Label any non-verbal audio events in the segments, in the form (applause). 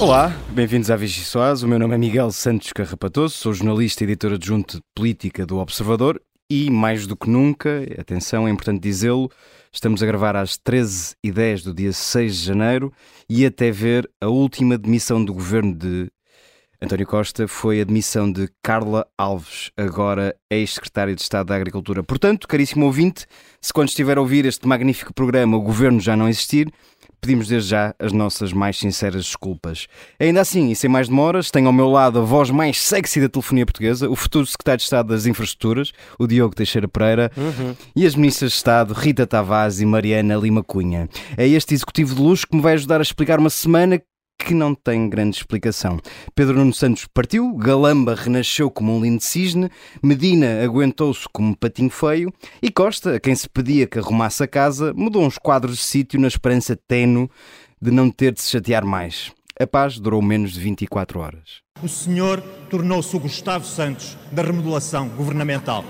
Olá, bem-vindos à Vichy Soaz. O meu nome é Miguel Santos Carrapatoso, sou jornalista e editor adjunto de política do Observador e, mais do que nunca, atenção, é importante dizê-lo, estamos a gravar às 13h10 do dia 6 de janeiro e até ver a última demissão do governo de António Costa foi a demissão de Carla Alves, agora ex-secretária de Estado da Agricultura. Portanto, caríssimo ouvinte, se quando estiver a ouvir este magnífico programa o governo já não existir, pedimos desde já as nossas mais sinceras desculpas. Ainda assim, e sem mais demoras, tenho ao meu lado a voz mais sexy da telefonia portuguesa, o futuro secretário de Estado das Infraestruturas, o Diogo Teixeira Pereira, uhum. e as ministras de Estado Rita Tavares e Mariana Lima Cunha. É este executivo de luxo que me vai ajudar a explicar uma semana que não tem grande explicação. Pedro Nuno Santos partiu, Galamba renasceu como um lindo cisne, Medina aguentou-se como um patinho feio e Costa, a quem se pedia que arrumasse a casa, mudou uns quadros de sítio na esperança tenue de não ter de se chatear mais. A paz durou menos de 24 horas. O senhor tornou-se o Gustavo Santos da remodelação governamental.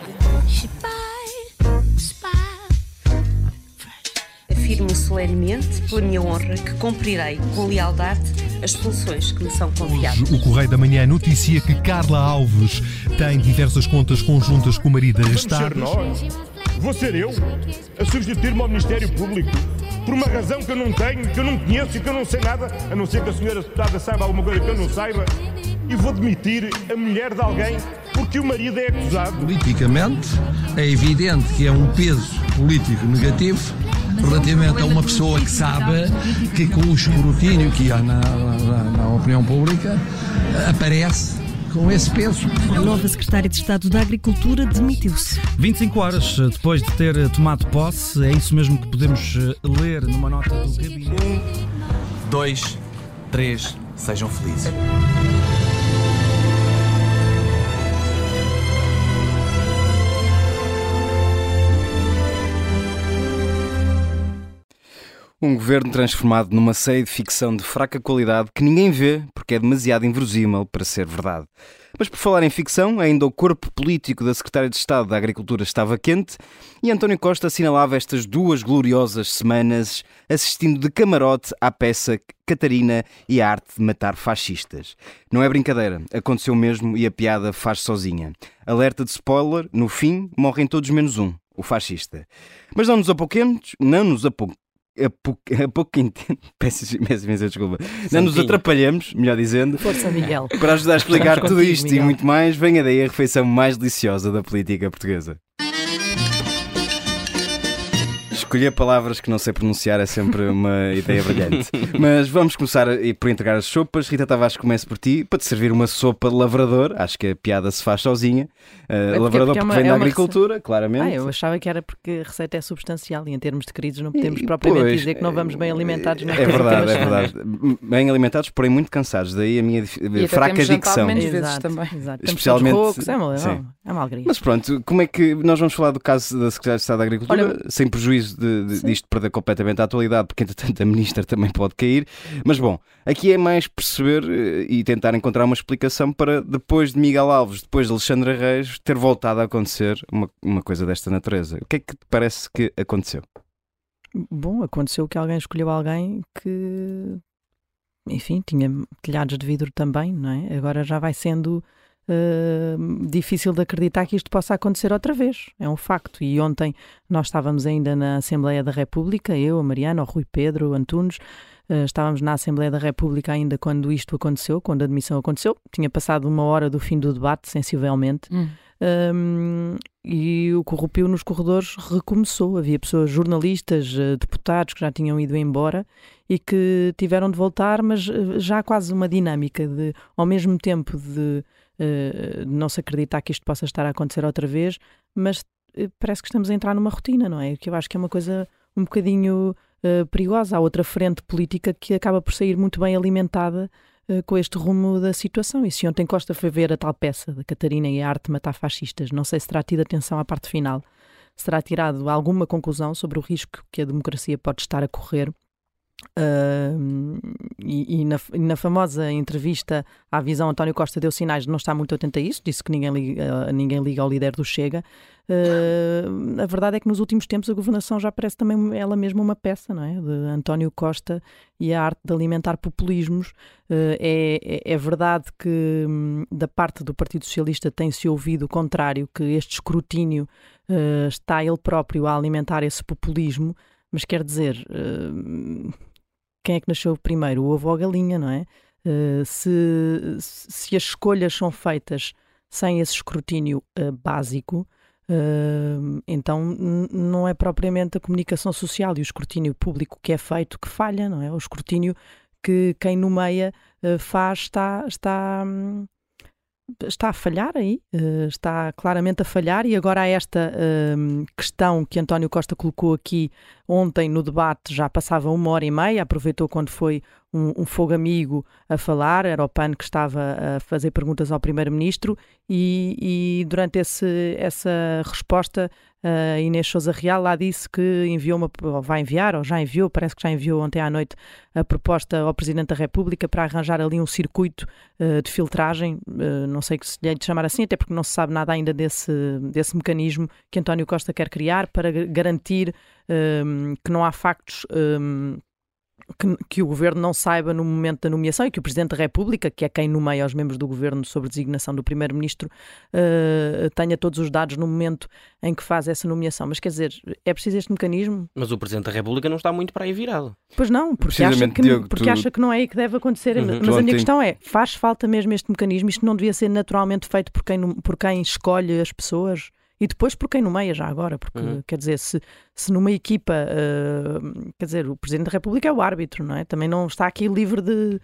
Afirmo solenemente, pela minha honra, que cumprirei com lealdade as funções que me são confiadas. O Correio da Manhã noticia que Carla Alves tem diversas contas conjuntas com o marido arrestado. Vou ser eu a substituir-me ao Ministério Público por uma razão que eu não tenho, que eu não conheço e que eu não sei nada, a não ser que a senhora deputada saiba alguma coisa que eu não saiba, e vou demitir a mulher de alguém porque o marido é acusado. Politicamente, é evidente que é um peso político negativo relativamente a uma pessoa que sabe que com o escrutínio que há na, na, na opinião pública aparece com esse peso. A nova secretária de Estado da Agricultura demitiu-se. 25 horas depois de ter tomado posse, é isso mesmo que podemos eh, ler numa nota do gabinete. Um, dois, três, sejam felizes. Um governo transformado numa série de ficção de fraca qualidade que ninguém vê porque é demasiado inverosímil para ser verdade. Mas por falar em ficção, ainda o corpo político da Secretária de Estado da Agricultura estava quente e António Costa assinalava estas duas gloriosas semanas assistindo de camarote à peça Catarina e a arte de matar fascistas. Não é brincadeira, aconteceu mesmo e a piada faz sozinha. Alerta de spoiler, no fim morrem todos menos um, o fascista. Mas não nos apoquemos, não nos apoquemos a pouco, a (laughs) pouco (laughs) peço imensa desculpa, não nos atrapalhamos, melhor dizendo, Força, Miguel. para ajudar a explicar tudo isto Miguel. e muito mais, venha daí a refeição mais deliciosa da política portuguesa. Escolher palavras que não sei pronunciar é sempre uma (laughs) ideia brilhante. Mas vamos começar por entregar as sopas. Rita Tavares, comece por ti, para te servir uma sopa de lavrador. Acho que a piada se faz sozinha. Uh, lavrador porque, porque, é uma, vem é da agricultura, rece... claramente. Ah, eu achava que era porque a receita é substancial e em termos de queridos não podemos e, propriamente pois, dizer que não vamos bem alimentados. É verdade, é verdade. Bem alimentados, porém muito cansados. Daí a minha e fraca dicção. menos vezes também. Exato. Especialmente. Roucos, é, uma, é uma alegria. Mas pronto, como é que nós vamos falar do caso da Secretaria de Estado da Agricultura, Olha, sem prejuízo de, de, disto perder completamente a atualidade, porque entretanto a ministra também pode cair. Mas bom, aqui é mais perceber eh, e tentar encontrar uma explicação para depois de Miguel Alves, depois de Alexandre Reis, ter voltado a acontecer uma, uma coisa desta natureza. O que é que te parece que aconteceu? Bom, aconteceu que alguém escolheu alguém que, enfim, tinha telhados de vidro também, não é? Agora já vai sendo uh, difícil de acreditar que isto possa acontecer outra vez. É um facto. E ontem nós estávamos ainda na Assembleia da República, eu, a Mariana, o Rui Pedro, o Antunes, uh, estávamos na Assembleia da República ainda quando isto aconteceu, quando a admissão aconteceu. Tinha passado uma hora do fim do debate, sensivelmente. Hum. Um, e o corrupio nos corredores recomeçou. Havia pessoas, jornalistas, eh, deputados que já tinham ido embora e que tiveram de voltar, mas já quase uma dinâmica de, ao mesmo tempo de uh, não se acreditar que isto possa estar a acontecer outra vez, mas uh, parece que estamos a entrar numa rotina, não é? Que eu acho que é uma coisa um bocadinho uh, perigosa. Há outra frente política que acaba por sair muito bem alimentada com este rumo da situação. E se ontem Costa foi ver a tal peça da Catarina e a arte matar fascistas, não sei se terá tido atenção à parte final, será tirado alguma conclusão sobre o risco que a democracia pode estar a correr Uh, e, e, na, e, na, famosa entrevista à visão, António Costa deu sinais de não estar muito atento a isso, disse que ninguém liga, uh, ninguém liga ao líder do Chega. Uh, a verdade é que nos últimos tempos a governação já parece também ela mesma uma peça, não é? De António Costa e a arte de alimentar populismos. É, é, é, verdade que um, da parte do Partido Socialista tem-se ouvido o contrário, que este escrutínio está ele próprio a alimentar esse populismo. Mas quer dizer, uh, quem é que nasceu primeiro, o ovo ou a galinha, não é? Uh, se, se as escolhas são feitas sem esse escrutínio uh, básico, uh, então não é propriamente a comunicação social e o escrutínio público que é feito que falha, não é? O escrutínio que quem nomeia faz está, está, um, está a falhar aí, está claramente a falhar, e agora há esta hum, questão que António Costa colocou aqui ontem no debate, já passava uma hora e meia, aproveitou quando foi um, um fogo amigo a falar, era o PAN que estava a fazer perguntas ao Primeiro-Ministro e, e, durante esse, essa resposta Inês Souza Real lá disse que enviou uma, ou vai enviar, ou já enviou, parece que já enviou ontem à noite a proposta ao Presidente da República para arranjar ali um circuito uh, de filtragem, uh, não sei se lhe é de chamar assim, até porque não se sabe nada ainda desse, desse mecanismo que António Costa quer criar para garantir um, que não há factos um, que, que, o governo não saiba no momento da nomeação e que o Presidente da República, que é quem nomeia os membros do governo sobre designação do Primeiro-Ministro, uh, tenha todos os dados no momento em que faz essa nomeação. Mas quer dizer, é preciso este mecanismo? Mas o Presidente da República não está muito para aí virado. Pois não, porque, acha que, Diogo, porque tu... acha que não é aí que deve acontecer. Uhum. Mas a minha questão é: faz falta mesmo este mecanismo? Isto não devia ser naturalmente feito por quem, por quem escolhe as pessoas? E depois por quem nomeia já agora, porque uhum. quer dizer, se, se numa equipa, uh, quer dizer, o Presidente da República é o árbitro, não é? Também não está aqui livre de,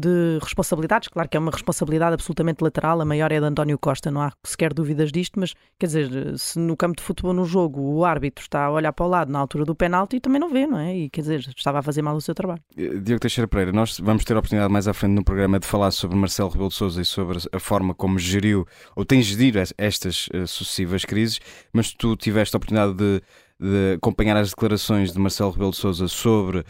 de responsabilidades. Claro que é uma responsabilidade absolutamente lateral, a maior é de António Costa, não há sequer dúvidas disto, mas quer dizer, se no campo de futebol, no jogo, o árbitro está a olhar para o lado na altura do penalti, também não vê, não é? E quer dizer, estava a fazer mal o seu trabalho. Eh, Diogo Teixeira Pereira, nós vamos ter a oportunidade mais à frente no programa de falar sobre Marcelo Rebelo de Sousa e sobre a forma como geriu ou tem gerido estas uh, sucessivas crises, mas tu tiveste a oportunidade de de acompanhar as declarações de Marcelo Rebelo de Sousa sobre, uh,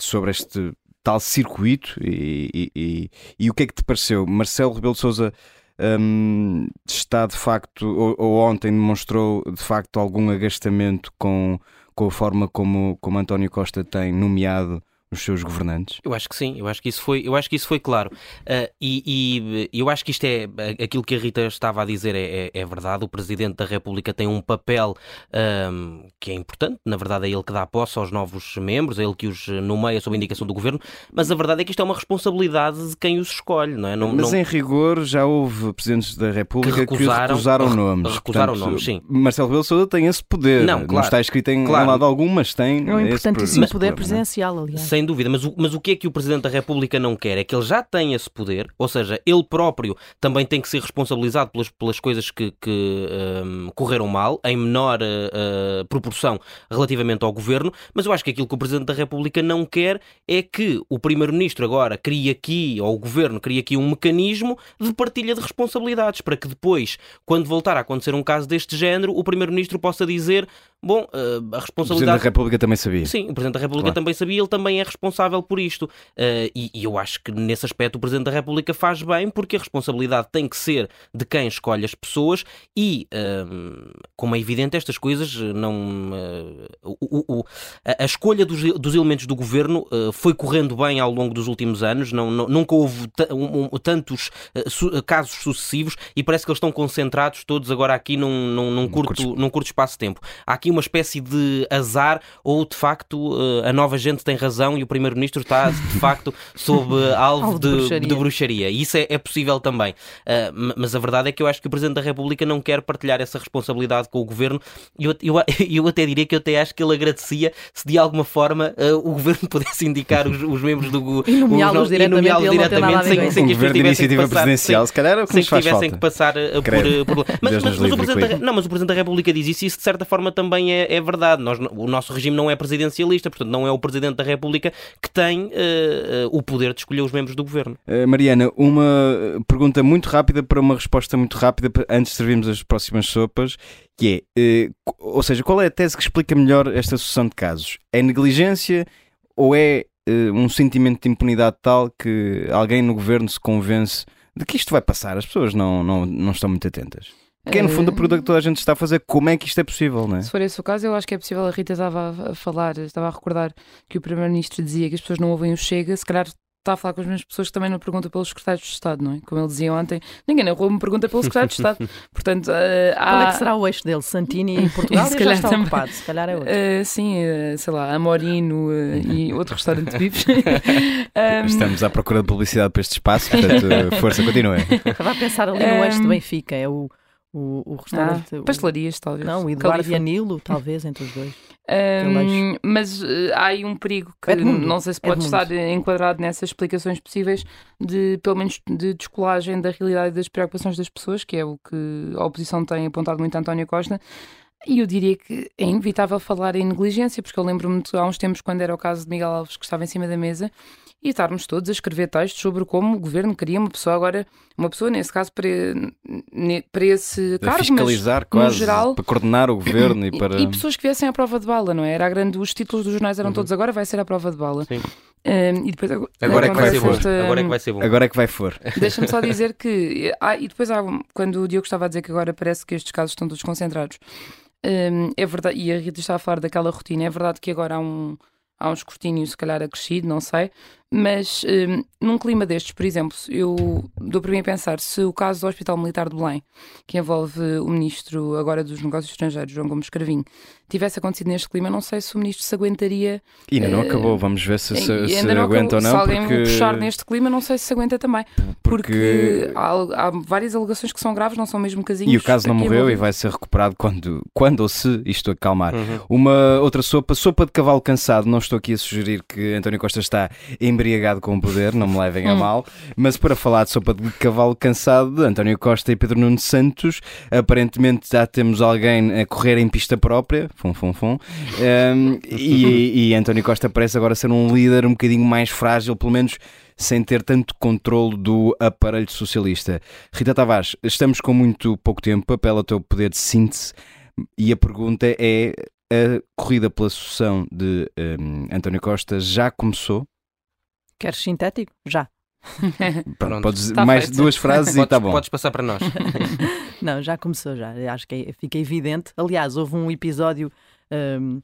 sobre este tal circuito e, e, e, o que é que te pareceu? Marcelo Rebelo de Sousa um, está de facto, ou, ou, ontem demonstrou de facto algum agastamento com, com a forma como, como António Costa tem nomeado os seus governantes? Eu acho que sim, eu acho que isso foi, eu acho que isso foi claro. Uh, e, e, eu acho que isto é aquilo que a Rita estava a dizer é, é, é verdade. O Presidente da República tem um papel um, que é importante, na verdade é ele que dá posse aos novos membros, é ele que os nomeia sob indicação do governo, mas a verdade é que isto é uma responsabilidade de quem os escolhe, não é? Não, mas não... em rigor já houve Presidentes da República que recusaram, que recusaram nomes. Recusaram Portanto, nomes, sim. Marcelo Rebelo Sousa tem esse poder. Não, claro, não está escrito em claro. lado algum, mas tem. É um importantíssimo poder, poder presidencial, aliás sem dúvida. Mas o, mas o que é que o Presidente da República não quer? É que ele já tem esse poder, ou seja, ele próprio também tem que ser responsabilizado pelas, pelas coisas que, que um, correram mal, em menor uh, proporção relativamente ao governo. Mas eu acho que aquilo que o Presidente da República não quer é que o Primeiro-Ministro agora crie aqui, ou o governo crie aqui um mecanismo de partilha de responsabilidades, para que depois, quando voltar a acontecer um caso deste género, o Primeiro-Ministro possa dizer Bom, uh, a responsabilidade. O Presidente da República também sabia. Sim, o Presidente da República claro. também sabia, ele também é responsável por isto. Uh, e, e, eu acho que nesse aspecto o Presidente da República faz bem, porque a responsabilidade tem que ser de quem escolhe as pessoas e, uh, como é evidente, estas coisas não. O, o, a, a, escolha dos, dos, elementos do governo foi correndo bem ao longo dos últimos anos, não, não nunca houve um, um, tantos su casos sucessivos e parece que eles estão concentrados todos agora aqui num, num, num curto, num curto espaço de tempo. Há aqui uma espécie de azar ou de facto eh, a nova gente tem razão e o primeiro-ministro está de facto sob (laughs) alvo de, de, bruxaria. de, bruxaria. E isso é, é possível também. Uh, mas a verdade é que eu acho que o Presidente da República não quer partilhar essa responsabilidade com o Governo e eu, eu, (laughs) eu, até diria que eu até acho que ele agradecia se de alguma forma uh, o Governo (laughs) pudesse indicar os, os membros do Governo e nomeá-los diretamente, nomeá diretamente sem, sem, que isto tivessem que passar, presidencial, sem, se calhar, sem que tivessem que passar uh, por, por... Mas, mas, mas, o Presidente da, não, mas o Presidente da República diz isso e isso de certa forma também também é, é verdade. Nós, o nosso regime não é presidencialista, portanto, não é o Presidente da República que tem uh, o poder de escolher os membros do governo. Uh, Mariana, uma pergunta muito rápida para uma resposta muito rápida antes de servirmos as próximas sopas, que é, ou seja, qual é a tese que explica melhor esta sucessão de casos? É negligência? ou é um sentimento de impunidade tal que alguém no governo se convence de que isto vai passar? As pessoas não, não, não estão muito atentas. Que é no fundo a pergunta que toda a gente está a fazer, como é que isto é possível, não é? Se for esse o caso, eu acho que é possível. A Rita estava a falar, estava a recordar que o Primeiro-Ministro dizia que as pessoas não ouvem o Chega, se calhar está a falar com as mesmas pessoas que também não perguntam pelos secretários de Estado, não é? Como ele dizia ontem, ninguém na rua me pergunta pelo secretário de Estado. (laughs) Portanto, uh, há... Qual é que será o eixo dele? Santini em (laughs) Portugal se calhar já está também. ocupado, se calhar é outro. Uh, sim, uh, sei lá, Amorino e outro restaurante de bifes. (laughs) um... Estamos à procura de publicidade para este espaço, portanto, força, continue. Estava a pensar ali no eixo do Benfica, é o o, o restaurante. Ah, pastelarias, talvez. Não, o Eduardo e Anilo, talvez, entre os dois. (laughs) Um, mas uh, há aí um perigo que Edmundo. não sei se pode Edmundo. estar enquadrado nessas explicações possíveis de, pelo menos, de descolagem da realidade e das preocupações das pessoas, que é o que a oposição tem apontado muito a António Costa. E eu diria que é inevitável falar em negligência, porque eu lembro-me há uns tempos, quando era o caso de Miguel Alves, que estava em cima da mesa, e estarmos todos a escrever textos sobre como o governo queria uma pessoa agora, uma pessoa nesse caso para, para esse para fiscalizar mas, quase, geral, para coordenar o (coughs) governo e, para... E, e, pessoas que viessem à prova de bala, não é? Era grande, os títulos dos jornais eram uhum. todos agora vai ser à prova de bala. Sim. Um, e depois, agora, é que vai for. Esta... agora é que vai ser bom. Agora é que vai for. (laughs) Deixa-me só (laughs) dizer que. Ah, e depois, há, quando o Diogo estava a dizer que agora parece que estes casos estão todos concentrados, um, é verdade, e a Rita estava a falar daquela rotina, é verdade que agora há um, há um escrutínio, se calhar acrescido, não sei, mas um, num clima destes, por exemplo, eu dou para mim a pensar se o caso do Hospital Militar de Belém, que envolve o ministro agora dos Negócios Estrangeiros, João Gomes Cravinho, tivesse acontecido neste clima, não sei se o ministro se aguentaria. E ainda não uh, acabou, vamos ver se, se, se aguenta ou não. Se alguém porque... puxar neste clima, não sei se se aguenta também. Porque, porque há, há, várias alegações que são graves, não são mesmo casinhos. E o caso não morreu e vai ser recuperado quando, quando ou se isto acalmar. Uhum. Uma outra sopa, sopa de cavalo cansado. Não estou aqui a sugerir que António Costa está embriagado com o poder, não me levem a hum. mal, mas para falar de sopa de cavalo cansado de António Costa e Pedro Nuno Santos, aparentemente já temos alguém a correr em pista própria, fum, fum, fum, um, e, e António Costa parece agora ser um líder um bocadinho mais frágil, pelo menos sem ter tanto controle do aparelho socialista. Rita Tavares, estamos com muito pouco tempo, apela ao teu poder de síntese e a pergunta é: a corrida pela sucessão de um, António Costa já começou? Queres sintético? Já. (laughs) Pronto, podes tá mais feito. duas frases podes, e está bom. Podes passar para nós. (laughs) Não, já começou já. Acho que é, fica evidente. Aliás, houve um episódio um,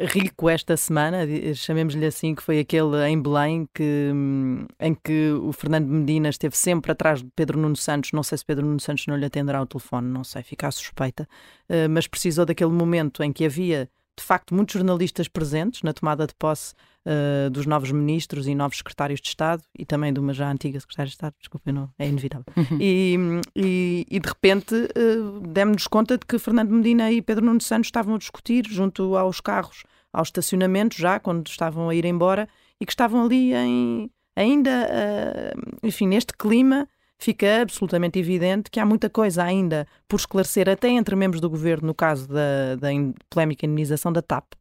rico esta semana, chamemos-lhe assim, que foi aquele em Belém que, hum, em que o Fernando Medina esteve sempre atrás de Pedro Nuno Santos. Não sei se Pedro Nuno Santos não lhe atenderá o telefone, não sei, fica a suspeita. Uh, mas precisou daquele momento em que havia de facto muitos jornalistas presentes na tomada de posse uh, dos novos ministros e novos secretários de Estado e também de uma já antiga secretária de Estado, desculpem, não, é inevitável. Uhum. E, e, e, de repente uh, demos-nos conta de que Fernando Medina e Pedro Nuno Santos estavam a discutir junto aos carros, ao estacionamento já, quando estavam a ir embora e que estavam ali em, ainda, uh, enfim, neste clima fica absolutamente evidente que há muita coisa ainda por esclarecer, até entre membros do governo, no caso da, da polémica indenização da TAP,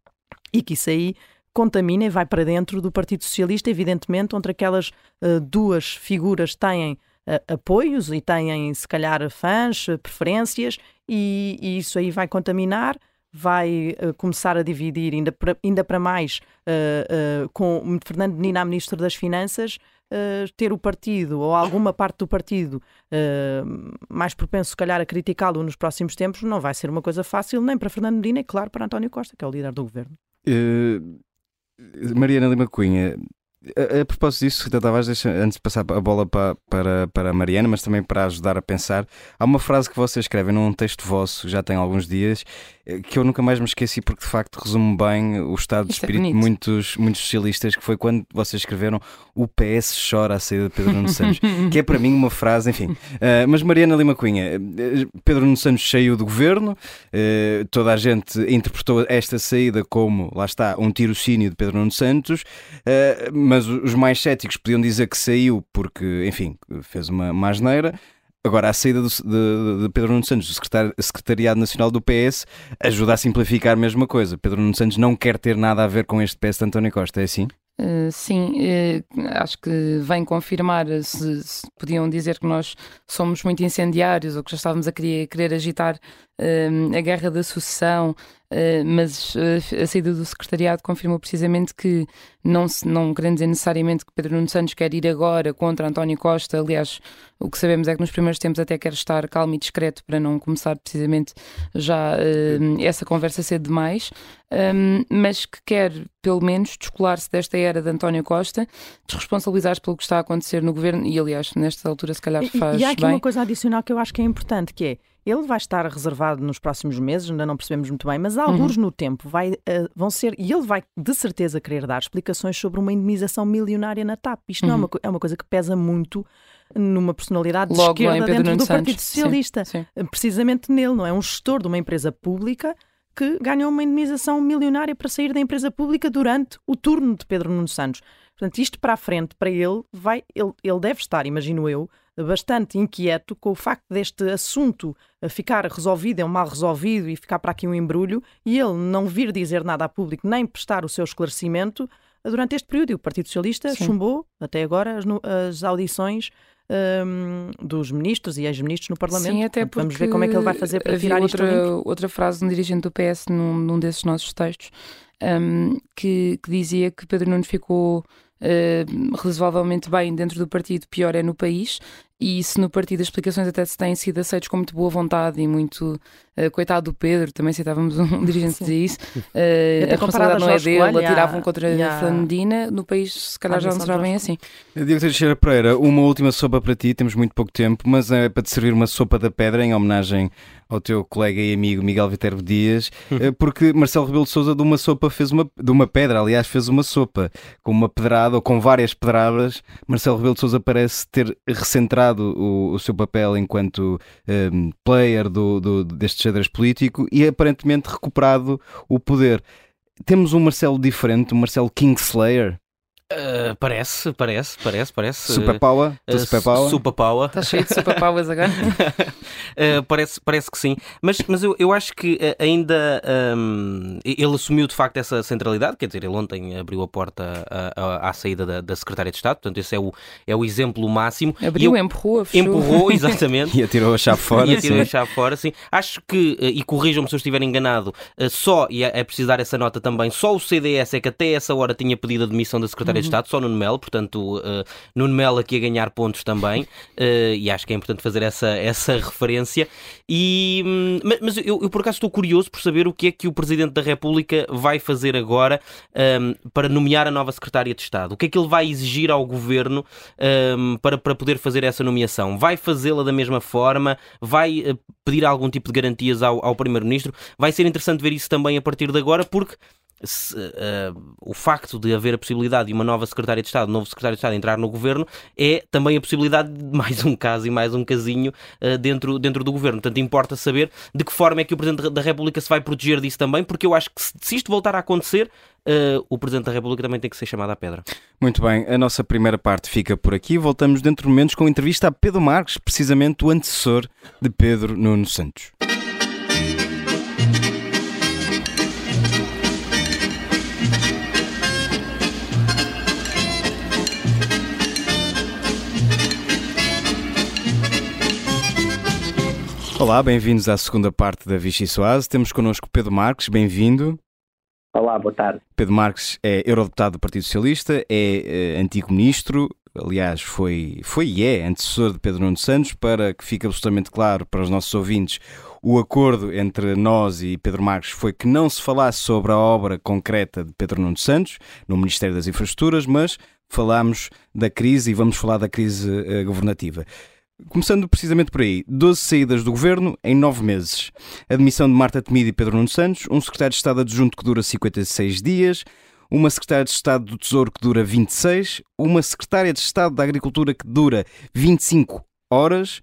e que isso aí contamina e vai para dentro do Partido Socialista, evidentemente, onde aquelas uh, duas figuras têm uh, apoios e têm, se calhar, fãs, uh, preferências, e, e, isso aí vai contaminar, vai começar a dividir ainda para, ainda para mais com Fernando Nina, Ministro das Finanças, ter o partido ou alguma parte do partido mais propenso, se calhar, a criticá-lo nos próximos tempos, não vai ser uma coisa fácil nem para Fernando Medina e, claro, para António Costa, que é o líder do governo. Mariana Lima Cunha, a, a, propósito disso, Rita Tavares, deixa, antes de passar a bola para, para, para a Mariana, mas também para ajudar a pensar, há uma frase que vocês escrevem num texto vosso, já tem alguns dias, que eu nunca mais me esqueci porque de facto resume bem o estado de é espírito é de muitos, muitos socialistas, que foi quando vocês escreveram o PS chora a saída de Pedro Nuno Santos, que é para mim uma frase, enfim. Uh, mas Mariana Lima Cunha, eh, Pedro Nuno Santos saiu do governo, uh, toda a gente interpretou esta saída como, lá está, um tirocínio de Pedro Nuno Santos, uh, mas os mais céticos podiam dizer que saiu porque, enfim, fez uma, uma asneira. Agora, a saída do, de, de, Pedro Nuno Santos do secretar, Secretariado Nacional do PS ajuda a simplificar a mesma coisa. Pedro Nuno Santos não quer ter nada a ver com este PS de António Costa, é assim? Uh, sim, uh, acho que vem confirmar. Se, se, podiam dizer que nós somos muito incendiários ou que já estávamos a querer, querer agitar uh, a guerra da sucessão uh, mas uh, a saída do secretariado confirmou precisamente que, não, se, não querendo dizer necessariamente que Pedro Nuno Santos quer ir agora contra António Costa, aliás, o que sabemos é que nos primeiros tempos até quer estar calmo e discreto para não começar precisamente já uh, essa conversa ser demais, um, mas que quer, pelo menos, descolar-se desta era de António Costa, desresponsabilizar-se pelo que está a acontecer no governo e, aliás, nesta altura, se calhar faz. E, e há aqui bem. uma coisa adicional que eu acho que é importante, que é ele vai estar reservado nos próximos meses, ainda não percebemos muito bem, mas alguns uhum. no tempo vai, uh, vão ser, e ele vai de certeza querer dar explicações sobre uma indemnização milionária na TAP. Isto uhum. não é uma, é uma coisa que pesa muito numa personalidade Logo, de esquerda dentro do Santos. Partido Socialista. Sim, sim. Eh, precisamente nele, não é? Um gestor de uma empresa pública que ganhou uma indemnização milionária para sair da empresa pública durante o turno de Pedro Nuno Santos. Portanto, isto para a frente, para ele, vai, ele, ele deve estar, imagino eu, bastante inquieto com o facto deste assunto ficar resolvido, é um mal resolvido e ficar para aqui um embrulho e ele não vir dizer nada a público nem prestar o seu esclarecimento durante este período. E o Partido Socialista Sim. chumbou até agora as, as audições um, dos ministros e ex-ministros no Parlamento. Sim, até Portanto, Vamos ver como é que ele vai fazer para tirar outra, isto outra frase de um dirigente do PS num, num desses nossos textos um, que, que, dizia que Pedro Nunes ficou Uh, razoavelmente bem dentro do partido, pior é no país. E se no partido as explicações até se têm sido aceitas com muito boa vontade e muito uh, coitado do Pedro, também citávamos um dirigente dizia isso, (laughs) uh, a responsabilidade não é dele, atiravam contra a Flandina, no país se calhar já não será bem assim. Diego Teixeira Pereira, uma última sopa para ti, temos muito pouco tempo, mas é para te servir uma sopa da pedra em homenagem ao teu colega e amigo Miguel Viterbo Dias, eh, porque Marcelo Rebelo de Sousa de uma sopa fez uma, de uma pedra, aliás, fez uma sopa. Com uma pedrada ou com várias pedradas. Marcelo Rebelo de Sousa parece ter recentrado o, o seu papel enquanto um, player do, do, deste xadrez político e aparentemente recuperado o poder. Temos um Marcelo diferente, um Marcelo Kingslayer. Uh, parece, parece, parece, parece. Super Power? Uh, super Power? Super Power. Está cheio de Super Powers agora? uh, (laughs) parece, parece que sim. Mas, mas eu, eu acho que ainda um, ele assumiu de facto essa centralidade, quer dizer, ele ontem abriu a porta à, à saída da, da Secretária de Estado, portanto, esse é o, é o exemplo máximo. Abriu, eu, empurrou, fechou. Empurrou, (laughs) exatamente. e atirou a chave fora. E atirou sim. a chave fora, sim. Acho que, e corrijam-me se eu estiver enganado, só, e é, é preciso dar essa nota também, só o CDS é que até essa hora tinha pedido a demissão da De Estado, só Nuno Melo, portanto, uh, Nuno Melo aqui a ganhar pontos também, uh, (laughs) e acho que é importante fazer essa, essa referência. E, hum, mas eu, eu, por acaso estou curioso por saber o que é que o Presidente da República vai fazer agora um, para nomear a nova Secretária de Estado. O que é que ele vai exigir ao Governo um, para, para poder fazer essa nomeação? Vai fazê-la da mesma forma? Vai uh, pedir algum tipo de garantias ao, ao Primeiro-Ministro? Vai ser interessante ver isso também a partir de agora, porque se, uh, o facto de haver a possibilidade de uma nova secretária de Estado, novo secretário de Estado entrar no governo, é também a possibilidade de mais um caso e mais um casinho uh, dentro, dentro do governo. Portanto, importa saber de que forma é que o Presidente da República se vai proteger disso também, porque eu acho que se, se isto voltar a acontecer, uh, o Presidente da República também tem que ser chamado à pedra. Muito bem, a nossa primeira parte fica por aqui. Voltamos dentro de momentos com a entrevista a Pedro Marques, precisamente o antecessor de Pedro Nuno Santos. Olá, bem-vindos à segunda parte da Vichy Soase. Temos connosco Pedro Marques, bem-vindo. Olá, boa tarde. Pedro Marques é eurodeputado do Partido Socialista, é, é antigo ministro, aliás, foi, foi e é antecessor de Pedro Nuno Santos, para que fique absolutamente claro para os nossos ouvintes, o acordo entre nós e Pedro Marques foi que não se falasse sobre a obra concreta de Pedro Nuno Santos, no Ministério das Infraestruturas, mas falámos da crise e vamos falar da crise uh, governativa. Começando precisamente por aí, 12 saídas do governo em 9 meses. A demissão de Marta Temido e Pedro Nuno Santos, um secretário de Estado adjunto que dura 56 dias, uma secretária de Estado do Tesouro que dura 26, uma secretária de Estado da Agricultura que dura 25 horas,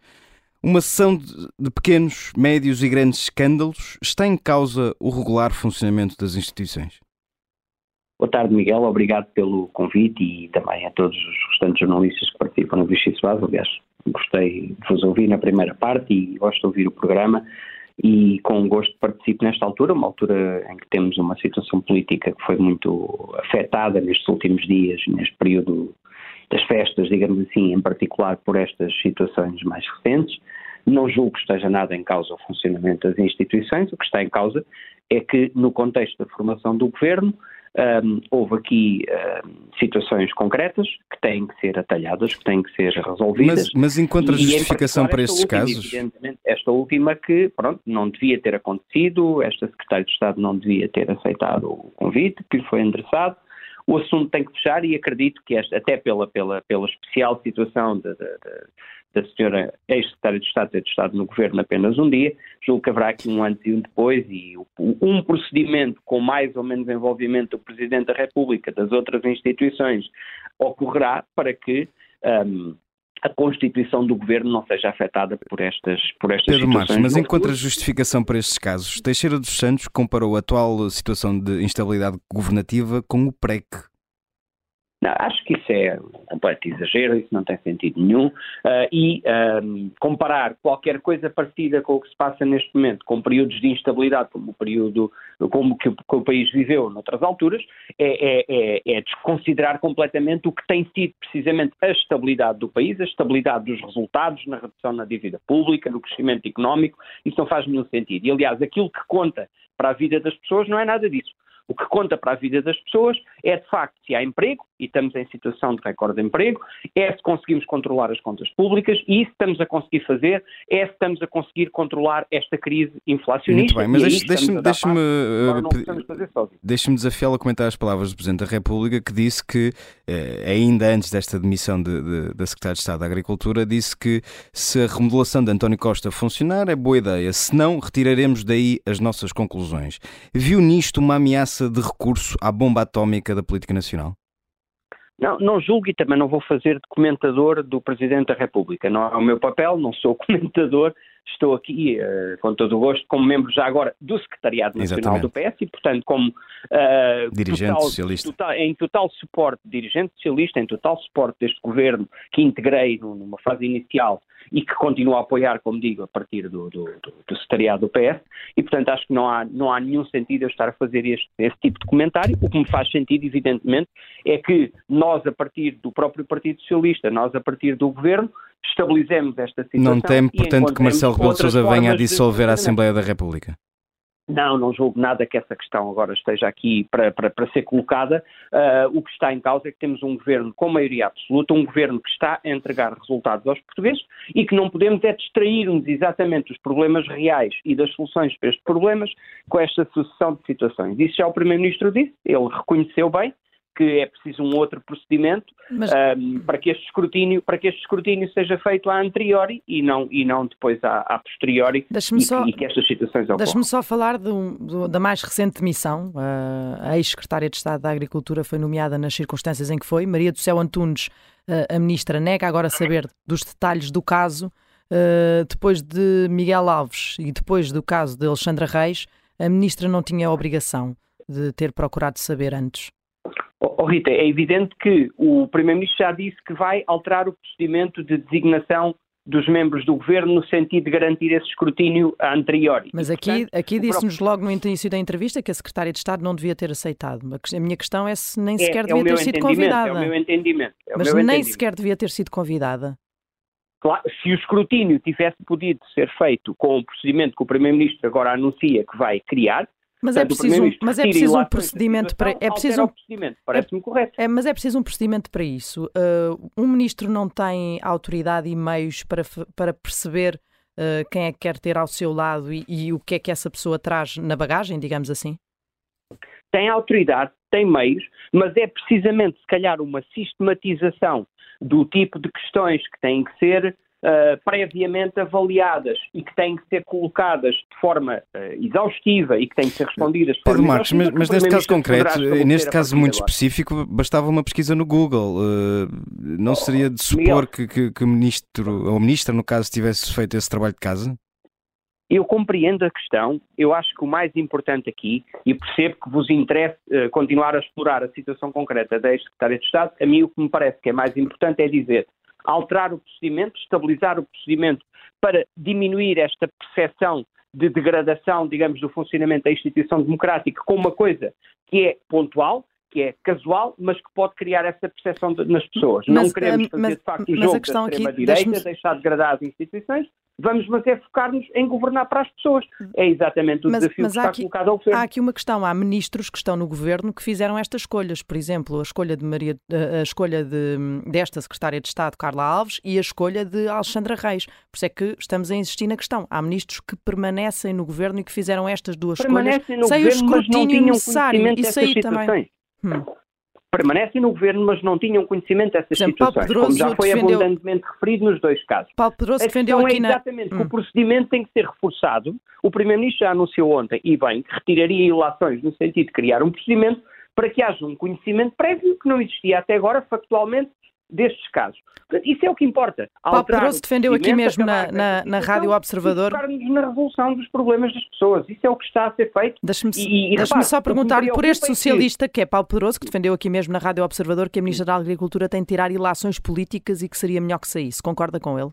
uma sessão de pequenos, médios e grandes escândalos. Está em causa o regular funcionamento das instituições? Boa tarde, Miguel. Obrigado pelo convite e também a todos os restantes jornalistas que participam no Vichy. Aliás, gostei de vos ouvir na primeira parte e gosto de ouvir o programa e com gosto participo nesta altura, uma altura em que temos uma situação política que foi muito afetada nestes últimos dias, neste período das festas, digamos assim, em particular por estas situações mais recentes. Não julgo que esteja nada em causa o funcionamento das instituições, o que está em causa é que, no contexto da formação do governo, um, houve aqui um, situações concretas que têm que ser atalhadas, que têm que ser resolvidas. Mas, mas encontra justificação para estes última, casos? Evidentemente, esta última que, pronto, não devia ter acontecido, esta Secretária de Estado não devia ter aceitado o convite que lhe foi endereçado. O assunto tem que fechar e acredito que, esta, até pela, pela, pela especial situação de, de, de da senhora ex-secretária de Estado ter estado no governo apenas um dia, julgo que haverá aqui um antes e um depois e um procedimento com mais ou menos envolvimento do Presidente da República, das outras instituições, ocorrerá para que um, a constituição do governo não seja afetada por estas, por estas Pedro situações. Marques, mas encontra justificação para estes casos. Teixeira dos Santos comparou a atual situação de instabilidade governativa com o PREC, não, acho que isso é um completo exagero, isso não tem sentido nenhum. Uh, e um, comparar qualquer coisa parecida com o que se passa neste momento, com períodos de instabilidade, como o período como que, que o país viveu noutras alturas, é, é, é, é, desconsiderar completamente o que tem sido precisamente a estabilidade do país, a estabilidade dos resultados na redução na dívida pública, no crescimento económico. Isso não faz nenhum sentido. E, aliás, aquilo que conta para a vida das pessoas não é nada disso. O que conta para a vida das pessoas é, de facto, se há emprego, e estamos em situação de recorde de emprego, é se conseguimos controlar as contas públicas, e isso estamos a conseguir fazer, é se estamos a conseguir controlar esta crise inflacionista. Muito bem, mas deixe-me deixe deixe desafiá-lo a comentar as palavras do Presidente da República, que disse que, eh, ainda antes desta demissão de, de, da Secretária de Estado da Agricultura, disse que se a remodelação de António Costa funcionar, é boa ideia, se não, retiraremos daí as nossas conclusões. Viu nisto uma ameaça de recurso à bomba atómica da política nacional? Não, não julgo e também não vou fazer de comentador do Presidente da República. Não é o meu papel, não sou (laughs) comentador, estou aqui uh, com todo o gosto como membro já agora do Secretariado Nacional Exatamente. do PS e, portanto, como uh, dirigente total, socialista. Total, em total suporte, dirigente socialista, em total suporte deste governo que integrei numa fase inicial e que continuo a apoiar, como digo, a partir do, do, do, do secretariado do PS, e portanto acho que não há, não há nenhum sentido eu estar a fazer este, esse tipo de comentário. O que me faz sentido, evidentemente, é que nós, a partir do próprio Partido Socialista, nós, a partir do governo, estabilizemos esta situação. Não tem, portanto, que Marcelo Rebelo de Sousa venha a dissolver a Assembleia da República. Não, não julgo nada que essa questão agora esteja aqui para, para, para ser colocada. Uh, o que está em causa é que temos um governo com maioria absoluta, um governo que está a entregar resultados aos portugueses e que não podemos é distrair-nos exatamente dos problemas reais e das soluções para estes problemas com esta sucessão de situações. Isso já o Primeiro-Ministro disse, ele reconheceu bem, que é preciso um outro procedimento Mas... um, para, que este escrutínio, para que este escrutínio seja feito a anteriori e não, e não depois a, a posteriori e, só, e, que estas situações ocorram. Deixe-me só falar do, do, da mais recente demissão. a ex-secretária de Estado da Agricultura foi nomeada nas circunstâncias em que foi. Maria do Céu Antunes, a ministra, nega agora saber dos detalhes do caso. Uh, depois de Miguel Alves e depois do caso de Alexandra Reis, a ministra não tinha a obrigação de ter procurado saber antes. Oh, Rita, é evidente que o Primeiro-Ministro já disse que vai alterar o procedimento de designação dos membros do governo no sentido de garantir esse escrutínio anterior. Mas aqui, aqui disse-nos logo no início da entrevista que a Secretária de Estado não devia ter aceitado. A minha questão é se nem é, sequer é, devia ter sido convidada. É o meu entendimento. É o Mas meu nem entendimento. sequer devia ter sido convidada. Claro, se o escrutínio tivesse podido ser feito com o procedimento que o Primeiro-Ministro agora anuncia que vai criar, mas é preciso, um, mas é preciso um procedimento para é preciso um procedimento, parece-me correto. É, mas é preciso um procedimento para isso. Uh, um ministro não tem autoridade e meios para, para perceber uh, quem é que quer ter ao seu lado e, e, o que é que essa pessoa traz na bagagem, digamos assim? Tem autoridade, tem meios, mas é precisamente, se calhar, uma sistematização do tipo de questões que têm que ser uh, previamente avaliadas e que têm que ser colocadas de forma uh, exaustiva e que têm que ser respondidas de forma Pedro Marcos, mas, mas neste caso concreto, neste caso muito agora. específico, bastava uma pesquisa no Google. Uh, não oh, seria de supor que, que, que o ministro, ou ministra, no caso, tivesse feito esse trabalho de casa? Eu compreendo a questão, eu acho que o mais importante aqui, e percebo que vos interessa uh, continuar a explorar a situação concreta da ex-secretária de Estado, a mim o que me parece que é mais importante é dizer alterar o procedimento, estabilizar o procedimento para diminuir esta percepção de degradação, digamos, do funcionamento da instituição democrática com uma coisa que é pontual, que é casual, mas que pode criar essa percepção de, nas pessoas. Mas, Não queremos fazer, mas, de facto, o jogo da extrema-direita, deixar degradar as instituições, vamos mas é focar-nos em governar para as pessoas. É exatamente o mas, desafio mas que está aqui, colocado ao governo. Há aqui uma questão, há ministros que estão no governo que fizeram estas escolhas, por exemplo, a escolha de Maria, a escolha de, desta secretária de Estado, Carla Alves, e a escolha de Alexandra Reis. Por isso é que estamos a insistir na questão. Há ministros que permanecem no governo e que fizeram estas duas permanecem escolhas sem o escrutínio necessário. Isso aí também. Hum permanecem no governo, mas não tinham conhecimento dessas exemplo, situações, como já foi defendeu... abundantemente referido nos dois casos. Paulo Pedroso defendeu aqui é exatamente na... que hum. o procedimento tem que ser reforçado. O Primeiro-Ministro já anunciou ontem, e bem, que retiraria ilações no sentido de criar um procedimento para que haja um conhecimento prévio que não existia até agora, factualmente, destes casos. Isso é o que importa. Paulo Pedroso defendeu aqui mesmo na, na, na Rádio Observador. na resolução dos problemas das pessoas. Isso é o que está a ser feito. Deixe-me deixe só perguntar-lhe por este socialista, que é Paulo Pedroso, que defendeu aqui mesmo na Rádio Observador, que a Ministra da Agricultura tem de tirar ilações políticas e que seria melhor que saísse. Concorda com ele?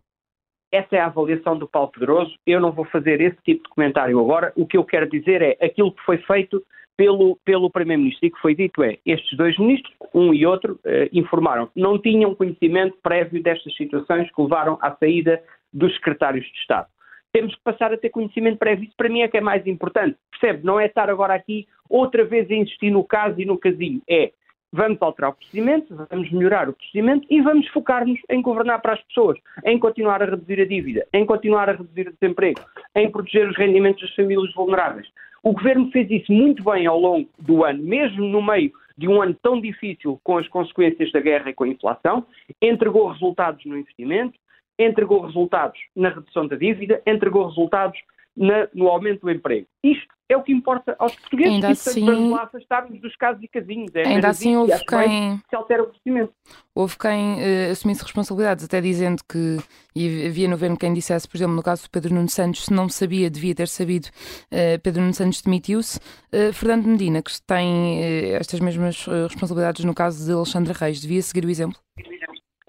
Essa é a avaliação do Paulo Pedroso. Eu não vou fazer esse tipo de comentário agora. O que eu quero dizer é aquilo que foi feito pelo, pelo Primeiro-Ministro. E que foi dito é, estes dois ministros, um e outro, eh, informaram. Que não tinham conhecimento prévio destas situações que levaram à saída dos secretários de Estado. Temos que passar a ter conhecimento prévio, isso para mim é que é mais importante, percebe? Não é estar agora aqui outra vez a insistir no caso e no casinho, é vamos alterar o procedimento, vamos melhorar o procedimento e vamos focar-nos em governar para as pessoas, em continuar a reduzir a dívida, em continuar a reduzir o desemprego, em proteger os rendimentos das famílias vulneráveis. O governo fez isso muito bem ao longo do ano, mesmo no meio de um ano tão difícil com as consequências da guerra e com a inflação, entregou resultados no investimento, entregou resultados na redução da dívida, entregou resultados na, no aumento do emprego. Isto é o que importa aos portugueses. Ainda assim, vamos lá afastarmos dos casos e casinhos. É ainda assim houve quem... Se altera o procedimento. Houve quem uh, assumisse responsabilidades, até dizendo que, e havia no governo quem dissesse, por exemplo, no caso do Pedro Nuno Santos, se não sabia, devia ter sabido, uh, Pedro Nuno Santos demitiu-se. Uh, Fernando Medina, que tem estas mesmas responsabilidades no caso de Alexandre Reis, devia seguir o exemplo?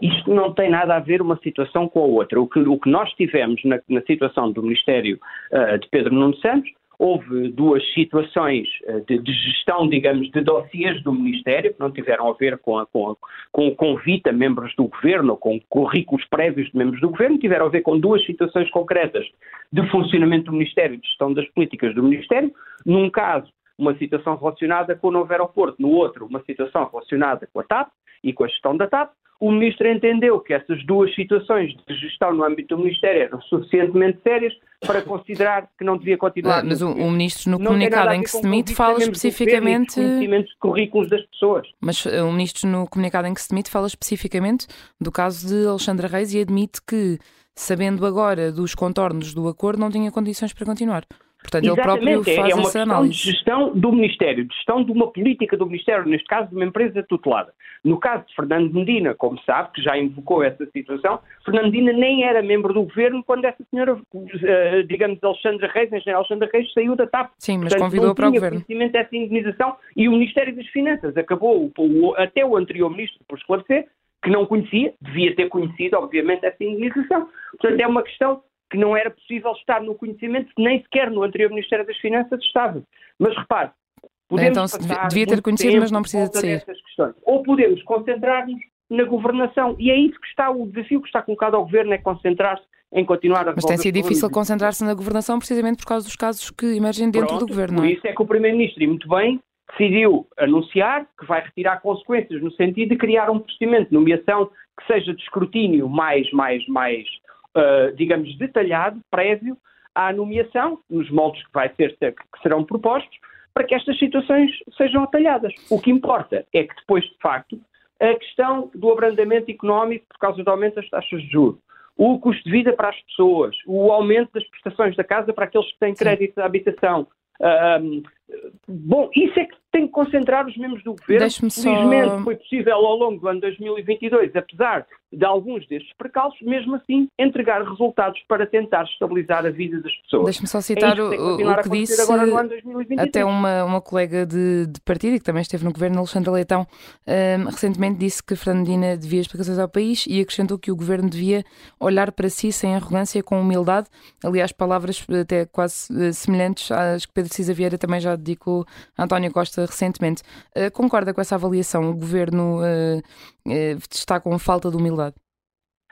Isto não tem nada a ver uma situação com a outra. O que, o que nós tivemos na, na situação do Ministério uh, de Pedro Nuno Santos, houve duas situações uh, de, de, gestão, digamos, de dossiês do Ministério, que não tiveram a ver com, a, com, a, com o convite a membros do Governo, com currículos prévios de membros do Governo, tiveram a ver com duas situações concretas de funcionamento do Ministério, de gestão das políticas do Ministério. Num caso, uma situação relacionada com o novo aeroporto, no outro, uma situação relacionada com a TAP e com a gestão da TAP o Ministro entendeu que essas duas situações de gestão no âmbito do Ministério eram suficientemente sérias para considerar que não devia continuar. Ah, mas o, o, Ministro, no comunicado em que se demite, fala especificamente. Conhecimentos de currículos das pessoas. Mas eh, o Ministro, no comunicado em que se demite, fala especificamente do caso de Alexandra Reis e admite que, sabendo agora dos contornos do acordo, não tinha condições para continuar. Portanto, Exatamente, ele próprio faz é uma essa análise. de gestão do Ministério, de gestão de uma política do Ministério, neste caso de uma empresa tutelada. No caso de Fernando Medina, como sabe, que já invocou essa situação, Fernando Medina nem era membro do governo quando essa senhora, eh, digamos, Alexandra Reis, a engenheira Alexandra Reis, saiu da TAP. Sim, mas Portanto, convidou para o governo. conhecimento dessa indenização e o Ministério das Finanças acabou, até o anterior ministro, por esclarecer, que não conhecia, devia ter conhecido, obviamente, essa indenização. Portanto, é uma questão que não era possível estar no conhecimento, nem sequer no anterior Ministério das Finanças estava. Mas repare, podemos então, devia ter conhecido, mas não precisa de sair. Questões. Ou podemos concentrar-nos na governação. E é isso que está, o desafio que está colocado ao Governo é concentrar-se em continuar a Mas tem sido difícil concentrar-se na governação precisamente por causa dos casos que emergem dentro Pronto, do Governo. Por é? isso é que o Primeiro-Ministro, e muito bem, decidiu anunciar que vai retirar consequências no sentido de criar um procedimento de nomeação que seja de escrutínio mais, mais, mais uh, digamos, detalhado, prévio à nomeação, nos moldes que, vai ser, que serão propostos, para que estas situações sejam atalhadas. O que importa é que depois, de facto, a questão do abrandamento económico por causa do aumento das taxas de juros, o custo de vida para as pessoas, o aumento das prestações da casa para aqueles que têm crédito de habitação, um, bom, isso é que tem que concentrar os membros do governo. Felizmente só... foi possível ao longo do ano 2022, apesar de alguns destes precalços, mesmo assim entregar resultados para tentar estabilizar a vida das pessoas. Deixe-me só citar é o, o, que disse até uma, uma colega de, de, partido e que também esteve no governo, Alexandra Leitão, um, recentemente disse que Fernandina devia explicações ao país e acrescentou que o governo devia olhar para si sem arrogância, com humildade. Aliás, palavras até quase uh, semelhantes às que Pedro Cisa Vieira também já dedicou a António Costa recentemente. Uh, concorda com essa avaliação? O governo uh, está com falta de humildade?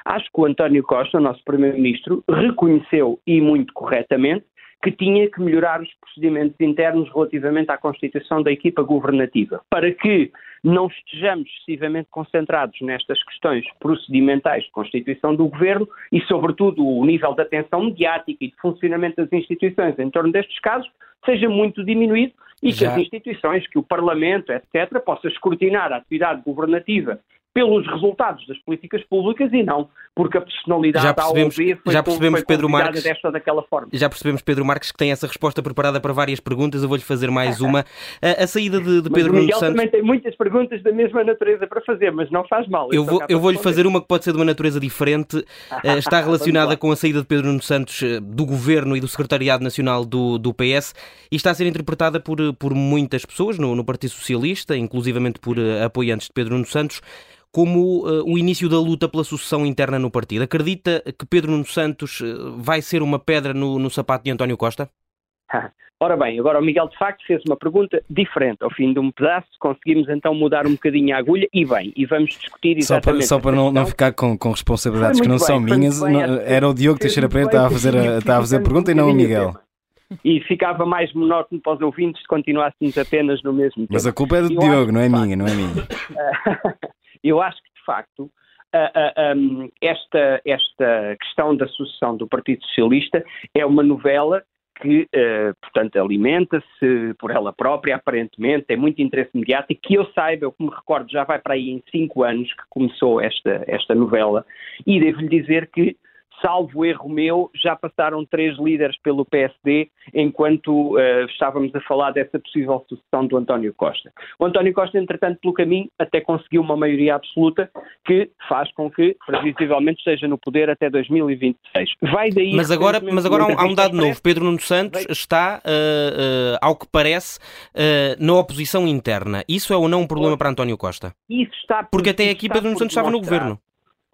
Acho que o António Costa, nosso Primeiro-Ministro, reconheceu e muito corretamente que tinha que melhorar os procedimentos internos relativamente à constituição da equipa governativa, para que não estejamos excessivamente concentrados nestas questões procedimentais de constituição do governo e, sobretudo, o nível de atenção mediática e de funcionamento das instituições em torno destes casos seja muito diminuído e Já. que as instituições, que o Parlamento, etc., possa escrutinar a atividade governativa pelos resultados das políticas públicas e não porque a personalidade já percebemos, A ou B foi, já percebemos foi Pedro Marques, desta daquela forma. Já percebemos, Pedro Marques, que tem essa resposta preparada para várias perguntas. Eu vou-lhe fazer mais uma. A, a saída de, de Pedro Nuno Santos... também tem muitas perguntas da mesma natureza para fazer, mas não faz mal. Eu, vou, eu vou-lhe fazer uma que pode ser de uma natureza diferente. (laughs) Eh, está relacionada com a saída de Pedro Nuno Santos eh, do Governo e do Secretariado Nacional do, do PS e está a ser interpretada por, por muitas pessoas no, no Partido Socialista, inclusivamente por apoiantes de Pedro Nuno Santos, como uh, o início da luta pela sucessão interna no partido. Acredita que Pedro Nuno Santos uh, vai ser uma pedra no, no sapato de António Costa? (laughs) Ora bem, agora o Miguel de facto fez uma pergunta diferente. Ao fim de um pedaço conseguimos então mudar um bocadinho a agulha e bem, e vamos discutir exatamente. Só para, só para não, não, ficar com, com responsabilidades que não bem, são minhas, não, era o Diogo Teixeira Pereira que estava a fazer a, estava a, fazer a pergunta e não o Miguel. E ficava mais monótono para os ouvintes se continuássemos apenas no mesmo tempo. Mas a culpa é do Diogo, não é minha, não é minha. (laughs) Eu acho que, de facto, esta, esta questão da sucessão do Partido Socialista é uma novela que, uh, portanto, alimenta-se por ela própria, aparentemente, tem muito interesse mediático, que eu saiba, eu que me recordo, já vai para aí em cinco anos que começou esta, esta novela, e devo-lhe dizer que salvo erro meu, já passaram três líderes pelo PSD enquanto uh, estávamos a falar dessa possível sucessão do António Costa. O António Costa, entretanto, pelo caminho, até conseguiu uma maioria absoluta que faz com que, previsivelmente, esteja no poder até 2026. Vai daí. Mas agora, mas agora há, um, dado novo. Pedro Nuno Santos está, uh, uh, ao que parece, na oposição interna. Isso é ou não um problema para António Costa? Isso está por, Porque até aqui Pedro Nuno Santos estava no governo.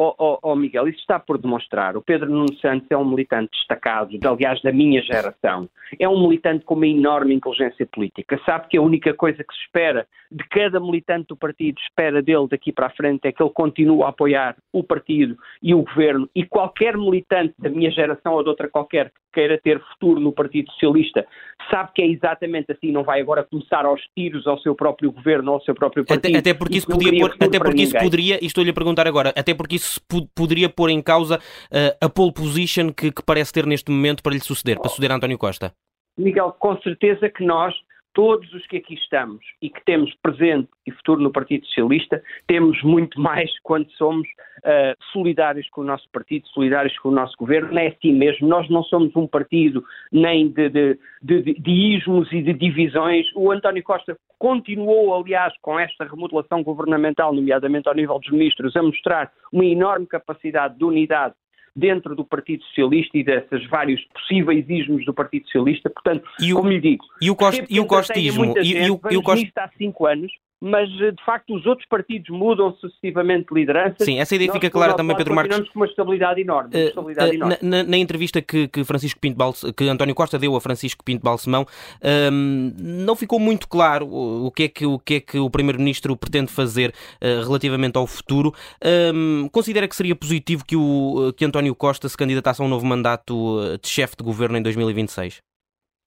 Oh, oh, oh, Miguel, isso está por demonstrar. O Pedro Nuno Santos é um militante destacado, aliás, da minha geração. É um militante com uma enorme inteligência política. Sabe que a única coisa que se espera de cada militante do partido, espera dele daqui para a frente, é que ele continue a apoiar o partido e o governo. E qualquer militante da minha geração ou de outra qualquer que queira ter futuro no Partido Socialista, sabe que é exatamente assim, não vai agora começar aos tiros ao seu próprio governo ao seu próprio partido. Até, até porque isso, podia pôr, até porque isso poderia, e estou-lhe a perguntar agora, até porque isso poderia pôr em causa uh, a pole position que, que, parece ter neste momento para lhe suceder, para suceder a António Costa? Miguel, com certeza que nós todos os que aqui estamos e que temos presente e futuro no Partido Socialista, temos muito mais (laughs) quando somos uh, solidários com o nosso partido, solidários com o nosso governo. É assim mesmo. Nós não somos um partido nem de, de, de, de ismos e de divisões. O António Costa continuou, aliás, com esta remodelação governamental, nomeadamente ao nível dos ministros, a mostrar uma enorme capacidade de unidade dentro do Partido Socialista e desses vários possíveis ismos do Partido Socialista. Portanto, o, como lhe digo, e o, cost, e o costismo? E, e, o, e o cost... há cinco anos, mas de facto os outros partidos mudam sucessivamente de liderança. Sim, essa ideia fica clara também, Pedro Marques. com uma estabilidade enorme. Uma estabilidade uh, enorme. Na, na, entrevista que, que, Francisco Pinto Balse, que António Costa deu a Francisco Pinto Balsemão, um, não ficou muito claro o que é que o, que é que o Primeiro-Ministro pretende fazer uh, relativamente ao futuro. Um, considera que seria positivo que, o, que António Costa se candidatasse a um novo mandato de chefe de governo em 2026?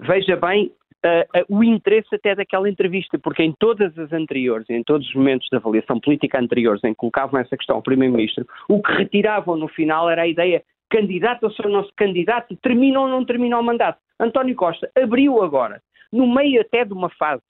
Veja bem, uh, o interesse até daquela entrevista, porque em todas as anteriores, em todos os momentos de avaliação política anteriores em que colocavam essa questão ao Primeiro-Ministro, o que retiravam no final era a ideia candidato ou se não se candidato, termina ou não termina o mandato. António Costa abriu agora, no meio até de uma fase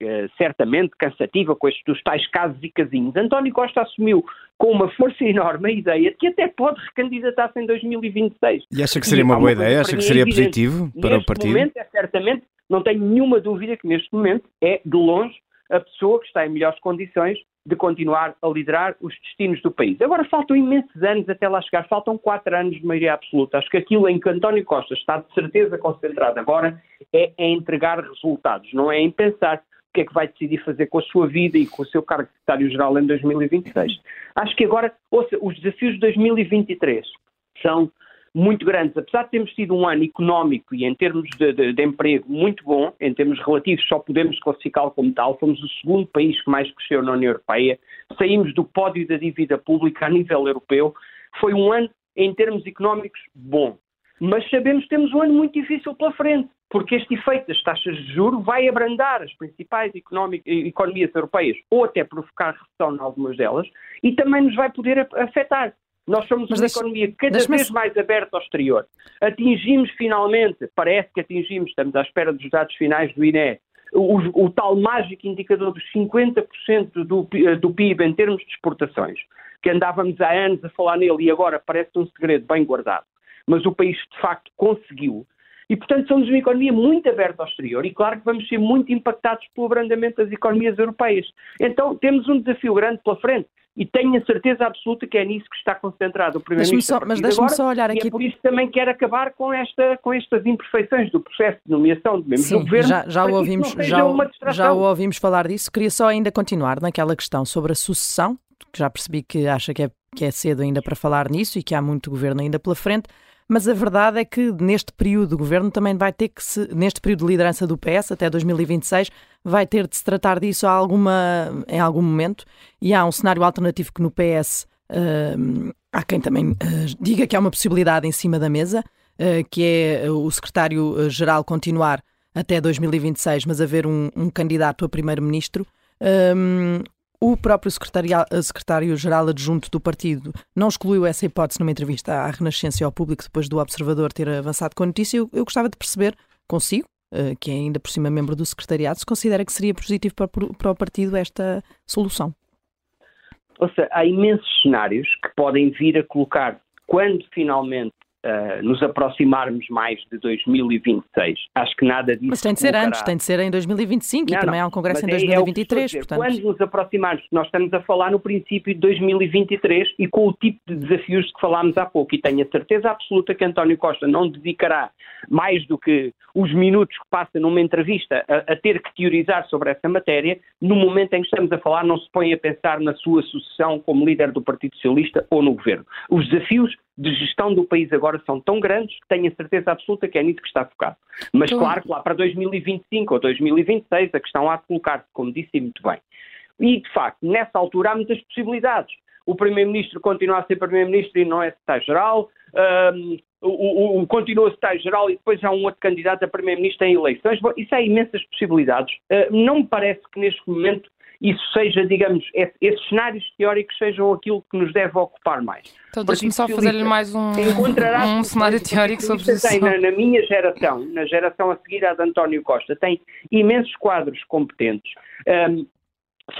Uh, certamente cansativa com estes dos tais casos e casinhos. António Costa assumiu com uma força enorme a ideia de que até pode recandidatar-se em 2026. E acha que seria e uma boa ideia? Acha que seria positivo para Neste o partido? momento é certamente não tenho nenhuma dúvida que neste momento é, de longe, a pessoa que está em melhores condições de continuar a liderar os destinos do país. Agora faltam imensos anos até lá chegar, faltam quatro anos de maioria absoluta. Acho que aquilo em que António Costa está de certeza concentrado agora é em entregar resultados, não é em pensar o que é que vai decidir fazer com a sua vida e com o seu cargo de secretário-geral em 2026. Acho que agora, ouça, os desafios de 2023 são muito grandes. Apesar de termos tido um ano económico e em termos de, de, de emprego muito bom, em termos relativos só podemos classificá-lo como tal, fomos o segundo país que mais cresceu na União Europeia, saímos do pódio da dívida pública a nível europeu, foi um ano, em termos económicos, bom. Mas sabemos que temos um ano muito difícil pela frente, porque este efeito das taxas de juros vai abrandar as principais economias europeias, ou até provocar recessão em algumas delas, e também nos vai poder afetar. Nós somos Mas uma deixa, economia cada vez mais aberta ao exterior. Atingimos finalmente, parece que atingimos, estamos à espera dos dados finais do INE, o, o tal mágico indicador dos 50% do, do PIB em termos de exportações, que andávamos há anos a falar nele e agora parece um segredo bem guardado. Mas o país de facto conseguiu. E, portanto, somos uma economia muito aberta ao exterior e, claro, que vamos ser muito impactados pelo abrandamento das economias europeias. Então, temos um desafio grande pela frente e tenho a certeza absoluta que é nisso que está concentrado o Primeiro-Ministro. Mas deixe-me só olhar aqui. E é por isso que também quer acabar com, esta, com estas imperfeições do processo de nomeação de membros Sim, do governo. Já, já, o ouvimos, já, já o ouvimos falar disso. Queria só ainda continuar naquela questão sobre a sucessão, que já percebi que acha que é, que é cedo ainda para falar nisso e que há muito governo ainda pela frente. Mas a verdade é que neste período do governo também vai ter que se, neste período de liderança do PS até 2026, vai ter de se tratar disso alguma, em algum momento. E há um cenário alternativo que no PS uh, há quem também uh, diga que há uma possibilidade em cima da mesa, uh, que é o secretário-geral continuar até 2026, mas haver um, um candidato a primeiro-ministro. Um, o próprio secretário-geral adjunto do partido não excluiu essa hipótese numa entrevista à Renascença e ao público depois do Observador ter avançado com a notícia. Eu, gostava de perceber consigo, uh, que é ainda por cima membro do secretariado, se considera que seria positivo para, para o partido esta solução. Ou seja, há imensos cenários que podem vir a colocar, quando finalmente uh, nos aproximarmos mais de 2026. Acho que nada disso. Mas tem de ser colocará... antes, tem de ser em 2025 não, e também não, há um congresso em 2023. É, é portanto... Quando nos aproximarmos, nós estamos a falar no princípio de 2023 e com o tipo de desafios de que falámos há pouco. E tenho a certeza absoluta que António Costa não dedicará mais do que os minutos que passa numa entrevista a, a ter que teorizar sobre essa matéria. No momento em que estamos a falar, não se põe a pensar na sua sucessão como líder do Partido Socialista ou no governo. Os desafios de gestão do país agora são tão grandes que tenho a certeza absoluta que é nisso que está focado. Mas então... claro que lá para 2025 ou 2026 a questão há de colocar-se, como disse muito bem. E, de facto, nessa altura há muitas possibilidades. O Primeiro-Ministro continua a ser Primeiro-Ministro e não é Secretário-Geral, um, o, o, continua Secretário-Geral e depois há um outro candidato a Primeiro-Ministro em eleições. Bom, isso há imensas possibilidades. Uh, não me parece que neste momento isso seja, digamos, esses cenários teóricos sejam aquilo que nos deve ocupar mais. Então deixe-me só fazer-lhe mais um, um cenário teórico sobre isso. Tem, na, na, minha geração, na geração a seguir à de António Costa, tem imensos quadros competentes. Um,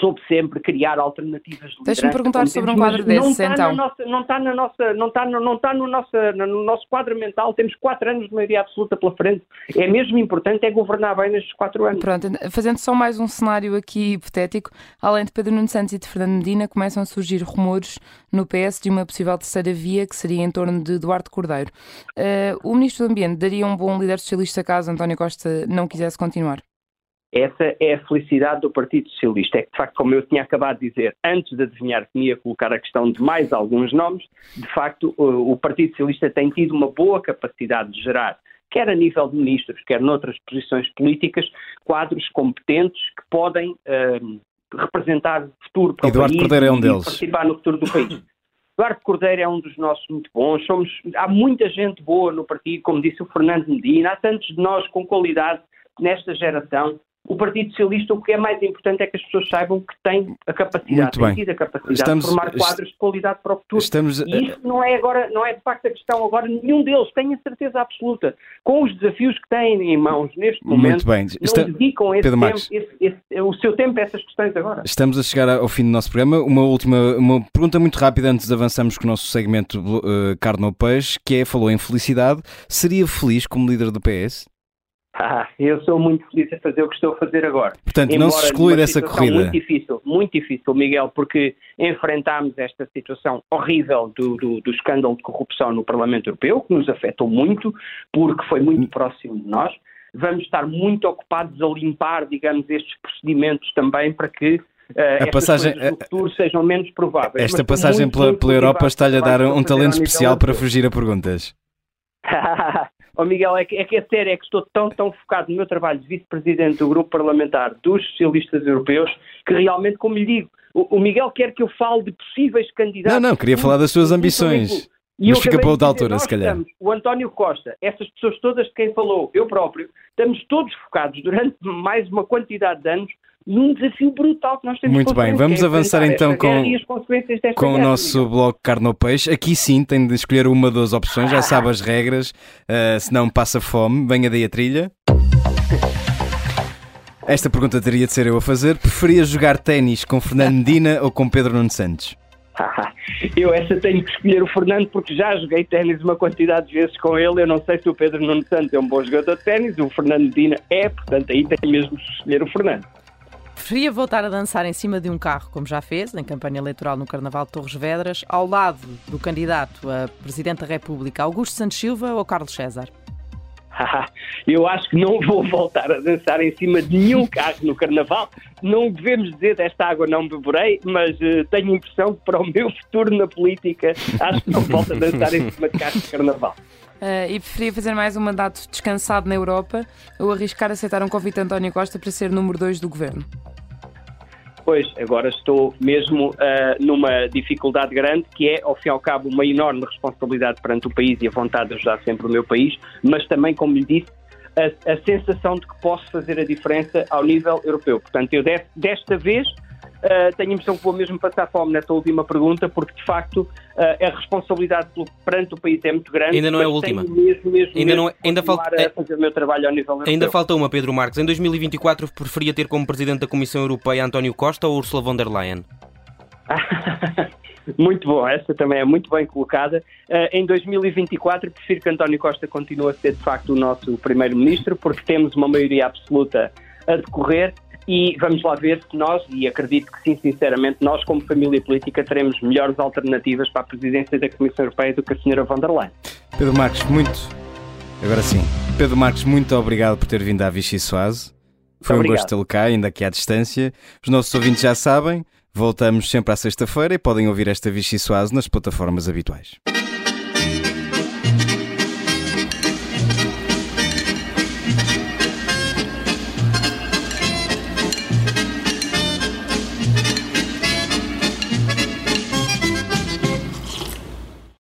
soube sempre criar alternativas de Deixa-me perguntar sobre um quadro desses, não então. Nossa, não está na nossa, não está, no, não está no, nossa, no nosso quadro mental, temos quatro anos de maioria absoluta pela frente. É mesmo importante é governar bem nestes quatro anos. Pronto, fazendo só mais um cenário aqui hipotético, além de Pedro Nuno Santos e de Fernando Medina, começam a surgir rumores no PS de uma possível terceira via, que seria em torno de Eduardo Cordeiro. Uh, o Ministro do Ambiente daria um bom líder socialista caso António Costa não quisesse continuar? Essa é a felicidade do Partido Socialista. É que, de facto, como eu tinha acabado de dizer, antes de adivinhar que me ia colocar a questão de mais alguns nomes, de facto, o Partido Socialista tem tido uma boa capacidade de gerar, quer a nível de ministros, quer noutras posições políticas, quadros competentes que podem uh, representar o futuro para Eduardo o país Cordeiro é um e deles. participar no futuro do país. Eduardo Cordeiro é um dos nossos muito bons. Somos, há muita gente boa no partido, como disse o Fernando Medina. Há tantos de nós com qualidade nesta geração o Partido Socialista, o que é mais importante é que as pessoas saibam que têm a capacidade, têm tido a capacidade Estamos, de formar quadros de qualidade para o futuro. Estamos, e isso não é agora, não é de facto a questão agora, nenhum deles, tenho a certeza absoluta. Com os desafios que têm em mãos neste momento, bem. não Está... dedicam esse tempo, esse, esse, o seu tempo a essas questões agora. Estamos a chegar ao fim do nosso programa. Uma última, uma pergunta muito rápida antes de avançarmos com o nosso segmento uh, Carne ou Peixe, que é, falou em felicidade. Seria feliz como líder do PS? Ah, eu sou muito feliz a fazer o que estou a fazer agora. Portanto, Embora não se exclui dessa corrida. Muito difícil, muito difícil, Miguel, porque enfrentámos esta situação horrível do, do, do, escândalo de corrupção no Parlamento Europeu, que nos afetou muito, porque foi muito hum. próximo de nós. Vamos estar muito ocupados a limpar, digamos, estes procedimentos também para que uh, a passagem no futuro sejam menos prováveis. Esta passagem muito, pela, muito pela Europa está-lhe a dar um talento especial para fugir a perguntas. (laughs) Oh Miguel, é que, é que é sério, é que estou tão, tão focado no meu trabalho de vice-presidente do grupo parlamentar dos socialistas europeus que realmente, como lhe digo, O, o, Miguel quer que eu fale de possíveis candidatos. Não, não, queria falar das suas ambições. E Mas fica para outra altura, se calhar. Estamos, o António Costa, essas pessoas todas de quem falou, eu próprio, estamos todos focados durante mais uma quantidade de anos num desafio brutal que nós temos Muito bem, vamos é avançar então com, com o nosso Carne ou Peixe. Aqui sim tem de escolher uma das opções, já sabe as regras, uh, senão passa fome. Venha daí a trilha. Esta pergunta teria de ser eu a fazer. Preferia jogar ténis com Fernando Medina ou com Pedro Nuno Santos? (laughs) eu essa tenho que escolher o Fernando porque já joguei ténis uma quantidade de vezes com ele. Eu não sei se o Pedro Nuno Santos é um bom jogador de ténis, o Fernando Medina é, portanto aí tenho mesmo que escolher o Fernando. Preferia voltar a dançar em cima de um carro, como já fez, em campanha eleitoral no Carnaval de Torres Vedras, ao lado do candidato a Presidente da República, Augusto Santos Silva ou Carlos César? (laughs) Eu acho que não vou voltar a dançar em cima de nenhum carro no Carnaval. Não devemos dizer desta água não beberei, mas uh, tenho a impressão que para o meu futuro na política acho que não volto a dançar em cima de carros de Carnaval. Uh, e preferia fazer mais um mandato descansado na Europa ou arriscar aceitar um convite de António Costa para ser número 2 do governo? Pois, agora estou mesmo uh, numa dificuldade grande, que é, ao fim e ao cabo, uma enorme responsabilidade perante o país e a vontade de ajudar sempre o meu país, mas também, como lhe disse, a, a sensação de que posso fazer a diferença ao nível europeu. Portanto, eu desta vez Uh, tenho a impressão que vou mesmo passar fome nessa última pergunta, porque de facto uh, a responsabilidade perante o país é muito grande. Ainda não é a última. Mesmo, mesmo, ainda não é, ainda falta a fazer o meu trabalho ao nível europeu. Ainda falta uma, Pedro Marques. Em 2024 preferia ter como presidente da Comissão Europeia António Costa ou Ursula von der Leyen? (laughs) muito bom, essa também é muito bem colocada. Uh, em 2024 prefiro que António Costa continue a ser de facto o nosso primeiro-ministro, porque temos uma maioria absoluta a decorrer e vamos lá ver se nós, e acredito que sim, sinceramente, nós como família política teremos melhores alternativas para a presidência da Comissão Europeia do que a senhora von der Leyen. Pedro Marques, muito. Agora sim. Pedro Marques, muito obrigado por ter vindo à Vichy Soase. Foi um gosto tê-lo cá, ainda aqui à distância. Os nossos ouvintes já sabem, voltamos sempre à sexta-feira e podem ouvir esta Vichy Soase nas plataformas habituais.